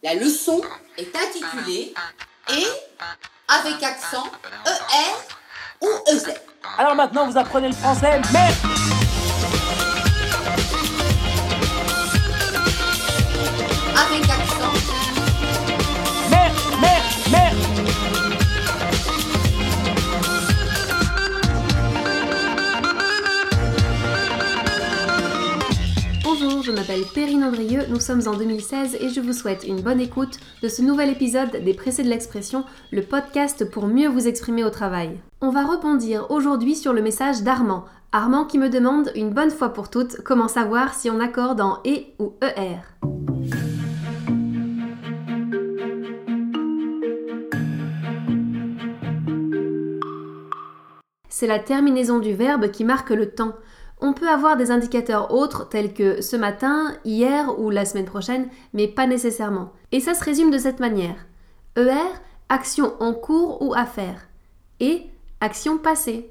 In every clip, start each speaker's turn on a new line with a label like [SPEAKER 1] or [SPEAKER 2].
[SPEAKER 1] La leçon est intitulée Et avec accent ER ou EZ.
[SPEAKER 2] Alors maintenant, vous apprenez le français, mais...
[SPEAKER 1] Avec
[SPEAKER 3] Nous sommes en 2016 et je vous souhaite une bonne écoute de ce nouvel épisode des Pressés de l'expression, le podcast pour mieux vous exprimer au travail. On va rebondir aujourd'hui sur le message d'Armand. Armand qui me demande une bonne fois pour toutes comment savoir si on accorde en E ou ER. C'est la terminaison du verbe qui marque le temps. On peut avoir des indicateurs autres tels que ce matin, hier ou la semaine prochaine, mais pas nécessairement. Et ça se résume de cette manière. ER, action en cours ou à faire. Et action passée.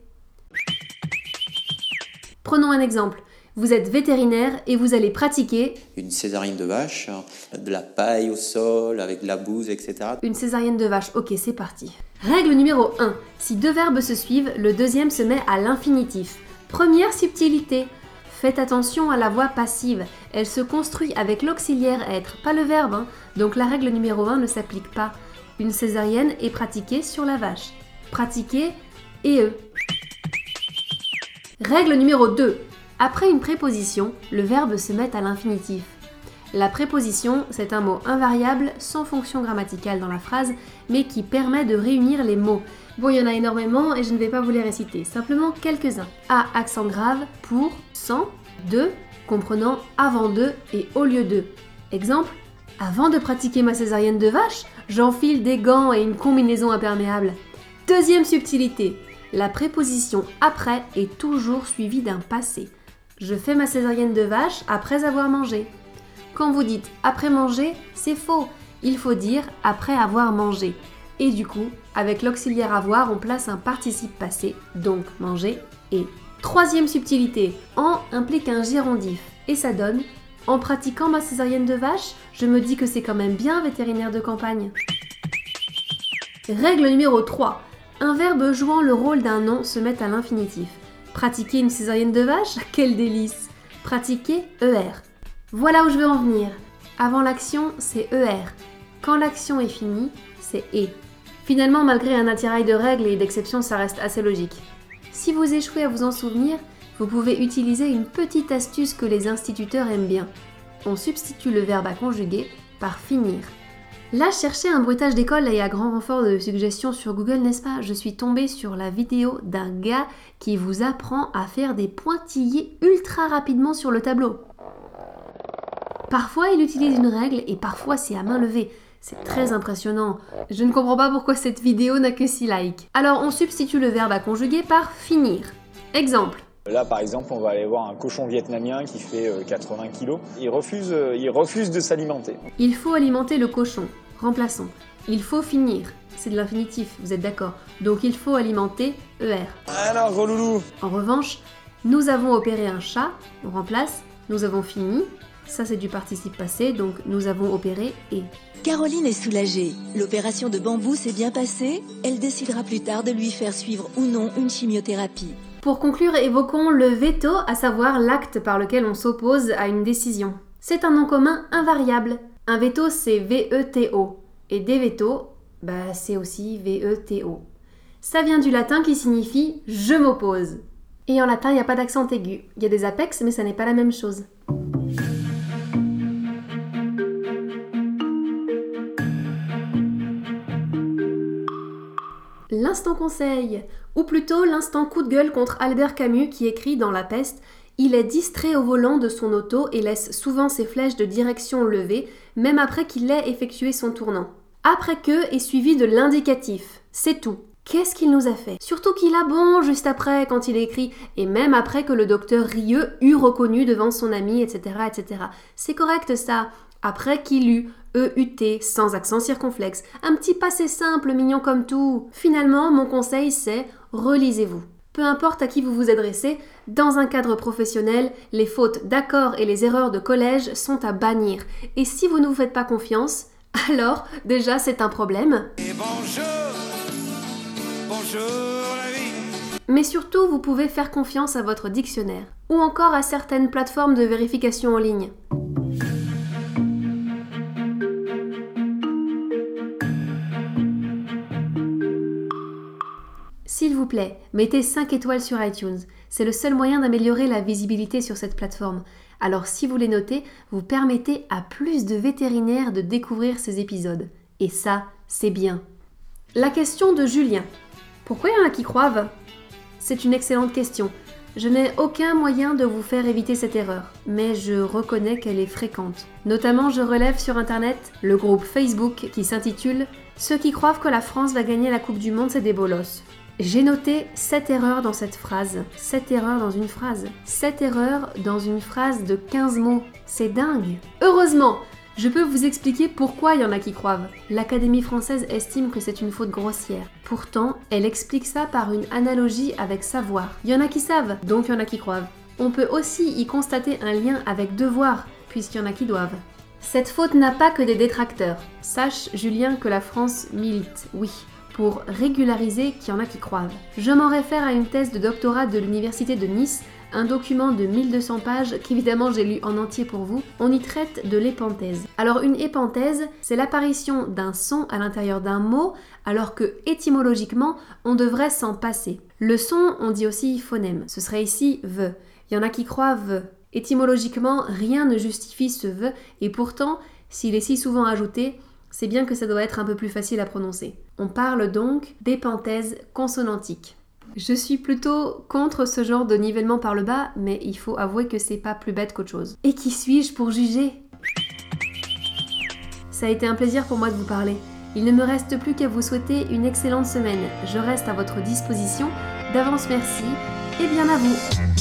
[SPEAKER 3] Prenons un exemple. Vous êtes vétérinaire et vous allez pratiquer
[SPEAKER 4] une césarienne de vache, de la paille au sol avec de la bouse, etc.
[SPEAKER 3] une césarienne de vache. Ok, c'est parti. Règle numéro 1. Si deux verbes se suivent, le deuxième se met à l'infinitif. Première subtilité. Faites attention à la voix passive. Elle se construit avec l'auxiliaire être, pas le verbe. hein. Donc la règle numéro 1 ne s'applique pas. Une césarienne est pratiquée sur la vache. Pratiquer et eux. Règle numéro 2. Après une préposition, le verbe se met à l'infinitif. La préposition, c'est un mot invariable sans fonction grammaticale dans la phrase, mais qui permet de réunir les mots. Bon, il y en a énormément et je ne vais pas vous les réciter, simplement quelques-uns. A accent grave pour, sans, de, comprenant avant de et au lieu de. Exemple, avant de pratiquer ma césarienne de vache, j'enfile des gants et une combinaison imperméable. Deuxième subtilité, la préposition après est toujours suivie d'un passé. Je fais ma césarienne de vache après avoir mangé. Quand vous dites après manger, c'est faux. Il faut dire après avoir mangé. Et du coup, avec l'auxiliaire avoir, on place un participe passé, donc manger et. Troisième subtilité, en implique un gérondif. Et ça donne en pratiquant ma césarienne de vache, je me dis que c'est quand même bien vétérinaire de campagne. Règle numéro 3. Un verbe jouant le rôle d'un nom se met à l'infinitif. Pratiquer une césarienne de vache? Quel délice Pratiquer ER. Voilà où je veux en venir. Avant l'action, c'est ER. Quand l'action est finie, c'est E. Finalement, malgré un attirail de règles et d'exceptions, ça reste assez logique. Si vous échouez à vous en souvenir, vous pouvez utiliser une petite astuce que les instituteurs aiment bien. On substitue le verbe à conjuguer par finir. Là, chercher un bruitage d'école et à grand renfort de suggestions sur Google, n'est-ce pas? Je suis tombée sur la vidéo d'un gars qui vous apprend à faire des pointillés ultra rapidement sur le tableau. Parfois, il utilise une règle et parfois c'est à main levée. C'est très impressionnant. Je ne comprends pas pourquoi cette vidéo n'a que 6 likes. Alors, on substitue le verbe à conjuguer par finir. Exemple.
[SPEAKER 5] Là, par exemple, on va aller voir un cochon vietnamien qui fait euh, 80 kilos. Il refuse, euh, il refuse de s'alimenter.
[SPEAKER 3] Il faut alimenter le cochon. Remplaçons. Il faut finir. C'est de l'infinitif, vous êtes d'accord. Donc il faut alimenter ER.
[SPEAKER 5] Alors, gros loulou
[SPEAKER 3] En revanche, nous avons opéré un chat, on remplace, nous avons fini, ça c'est du participe passé, donc nous avons opéré et.
[SPEAKER 6] Caroline est soulagée. L'opération de bambou s'est bien passée. Elle décidera plus tard de lui faire suivre ou non une chimiothérapie.
[SPEAKER 3] Pour conclure, évoquons le veto, à savoir l'acte par lequel on s'oppose à une décision. C'est un nom commun invariable. Un veto, c'est V-E-T-O. Et des vétos, bah, c'est aussi V-E-T-O. Ça vient du latin qui signifie je m'oppose. Et en latin, il n'y a pas d'accent aigu. Il y a des apex, mais ça n'est pas la même chose. L'instant conseil, ou plutôt l'instant coup de gueule contre Albert Camus qui écrit dans La peste Il est distrait au volant de son auto et laisse souvent ses flèches de direction levées, même après qu'il ait effectué son tournant. Après que est suivi de l'indicatif. C'est tout. Qu'est-ce qu'il nous a fait Surtout qu'il a bon juste après quand il écrit, et même après que le docteur Rieux eut reconnu devant son ami, etc. etc. C'est correct ça. Après qu'il eut, E-U-T, sans accent circonflexe. Un petit passé simple, mignon comme tout. Finalement, mon conseil c'est relisez-vous. Peu importe à qui vous vous adressez, dans un cadre professionnel, les fautes d'accord et les erreurs de collège sont à bannir. Et si vous ne vous faites pas confiance, Alors, déjà, c'est un problème. Mais surtout, vous pouvez faire confiance à votre dictionnaire, ou encore à certaines plateformes de vérification en ligne. S'il vous plaît, mettez 5 étoiles sur iTunes. C'est le seul moyen d'améliorer la visibilité sur cette plateforme. Alors si vous les notez, vous permettez à plus de vétérinaires de découvrir ces épisodes. Et ça, c'est bien. La question de Julien. Pourquoi il y en a qui croivent? C'est une excellente question. Je n'ai aucun moyen de vous faire éviter cette erreur, mais je reconnais qu'elle est fréquente. Notamment, je relève sur Internet le groupe Facebook qui s'intitule Ceux qui croient que la France va gagner la Coupe du Monde, c'est des bolosses. J'ai noté 7 erreurs dans cette phrase. 7 erreurs dans une phrase. 7 erreurs dans une phrase de 15 mots. C'est dingue. Heureusement, je peux vous expliquer pourquoi il y en a qui croivent. L'Académie française estime que c'est une faute grossière. Pourtant, elle explique ça par une analogie avec savoir. Il y en a qui savent, donc il y en a qui croivent. On peut aussi y constater un lien avec devoir, puisqu'il y en a qui doivent. Cette faute n'a pas que des détracteurs. Sache, Julien, que la France milite, oui pour régulariser qu'il y en a qui croivent. Je m'en réfère à une thèse de doctorat de l'Université de Nice, un document de 1200 pages qu'évidemment j'ai lu en entier pour vous. On y traite de l'épenthèse. Alors une épenthèse, c'est l'apparition d'un son à l'intérieur d'un mot alors que étymologiquement on devrait s'en passer. Le son, on dit aussi phonème. Ce serait ici ve. Il y en a qui croient ve. Étymologiquement, rien ne justifie ce ve et pourtant, s'il est si souvent ajouté, c'est bien que ça doit être un peu plus facile à prononcer. On parle donc d'épenthèse consonantique. Je suis plutôt contre ce genre de nivellement par le bas, mais il faut avouer que c'est pas plus bête qu'autre chose. Et qui suis-je pour juger? Ça a été un plaisir pour moi de vous parler. Il ne me reste plus qu'à vous souhaiter une excellente semaine. Je reste à votre disposition. D'avance merci et bien à vous.